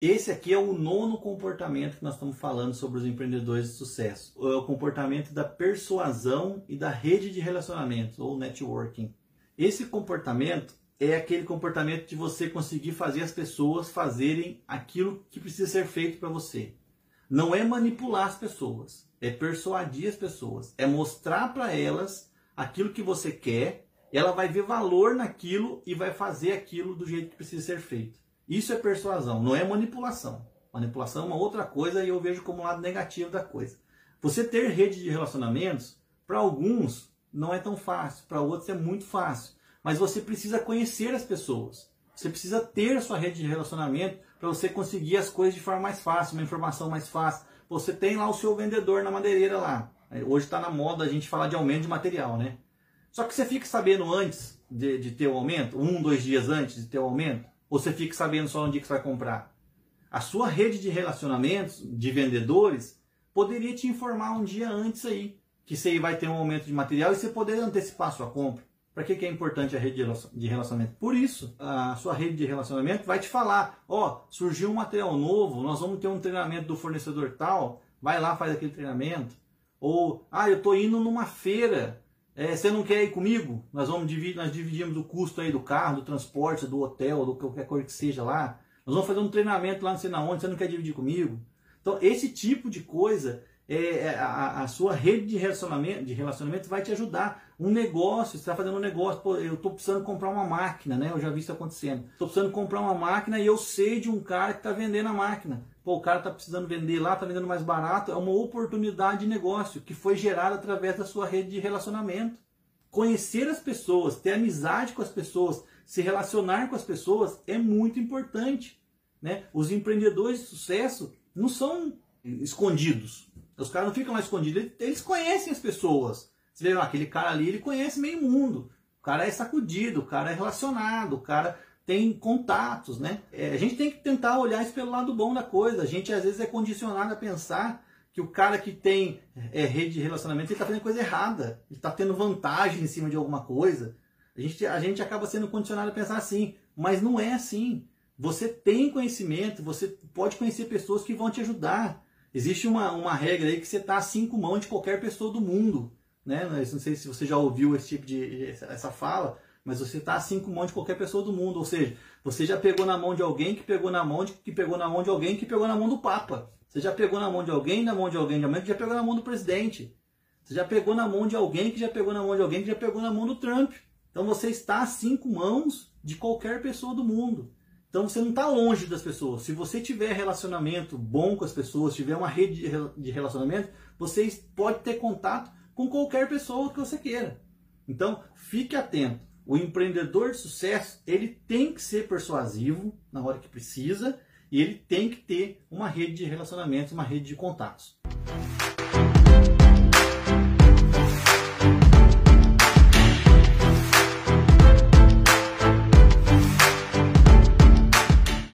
Esse aqui é o nono comportamento que nós estamos falando sobre os empreendedores de sucesso. É o comportamento da persuasão e da rede de relacionamentos, ou networking. Esse comportamento é aquele comportamento de você conseguir fazer as pessoas fazerem aquilo que precisa ser feito para você. Não é manipular as pessoas, é persuadir as pessoas, é mostrar para elas aquilo que você quer, ela vai ver valor naquilo e vai fazer aquilo do jeito que precisa ser feito. Isso é persuasão, não é manipulação. Manipulação é uma outra coisa e eu vejo como um lado negativo da coisa. Você ter rede de relacionamentos, para alguns não é tão fácil, para outros é muito fácil. Mas você precisa conhecer as pessoas. Você precisa ter sua rede de relacionamento para você conseguir as coisas de forma mais fácil, uma informação mais fácil. Você tem lá o seu vendedor na madeireira lá. Hoje está na moda a gente falar de aumento de material, né? Só que você fica sabendo antes de, de ter o aumento, um, dois dias antes de ter o aumento, ou você fica sabendo só no dia que você vai comprar? A sua rede de relacionamentos, de vendedores, poderia te informar um dia antes aí que você vai ter um aumento de material e você poder antecipar a sua compra. Para que, que é importante a rede de relacionamento? Por isso, a sua rede de relacionamento vai te falar: ó, oh, surgiu um material novo, nós vamos ter um treinamento do fornecedor tal, vai lá, faz aquele treinamento. Ou, ah, eu estou indo numa feira, é, você não quer ir comigo? Nós vamos dividir, nós dividimos o custo aí do carro, do transporte, do hotel, do qualquer coisa que seja lá. Nós vamos fazer um treinamento lá não sei na onde, você não quer dividir comigo? Então, esse tipo de coisa é, é, a, a, sua rede de relacionamento, de relacionamento vai te ajudar. Um negócio, você está fazendo um negócio, pô, eu estou precisando comprar uma máquina, né? Eu já vi isso acontecendo. Estou precisando comprar uma máquina e eu sei de um cara que está vendendo a máquina. Pô, o cara está precisando vender lá, está vendendo mais barato. É uma oportunidade de negócio que foi gerada através da sua rede de relacionamento. Conhecer as pessoas, ter amizade com as pessoas, se relacionar com as pessoas é muito importante. Né? Os empreendedores de sucesso não são escondidos. Os caras não ficam lá escondidos, eles conhecem as pessoas. Você vê, aquele cara ali, ele conhece meio mundo. O cara é sacudido, o cara é relacionado, o cara tem contatos, né? É, a gente tem que tentar olhar isso pelo lado bom da coisa. A gente às vezes é condicionado a pensar que o cara que tem é, rede de relacionamento está fazendo coisa errada, ele está tendo vantagem em cima de alguma coisa. A gente, a gente acaba sendo condicionado a pensar assim, mas não é assim. Você tem conhecimento, você pode conhecer pessoas que vão te ajudar. Existe uma, uma regra aí que você está a cinco mãos de qualquer pessoa do mundo. Né? Não sei se você já ouviu esse tipo de essa fala, mas você está a cinco mãos de qualquer pessoa do mundo. Ou seja, você já pegou na mão de alguém que pegou na mão de que pegou na mão de alguém que pegou na mão do Papa. Você já pegou na mão de alguém, na mão de alguém, de alguém que já pegou na mão do presidente. Você já pegou na mão de alguém que já pegou na mão de alguém que já pegou na mão do Trump. Então você está a cinco mãos de qualquer pessoa do mundo. Então você não está longe das pessoas. Se você tiver relacionamento bom com as pessoas, tiver uma rede de relacionamento, você pode ter contato com qualquer pessoa que você queira. Então fique atento. O empreendedor de sucesso ele tem que ser persuasivo na hora que precisa e ele tem que ter uma rede de relacionamentos, uma rede de contatos.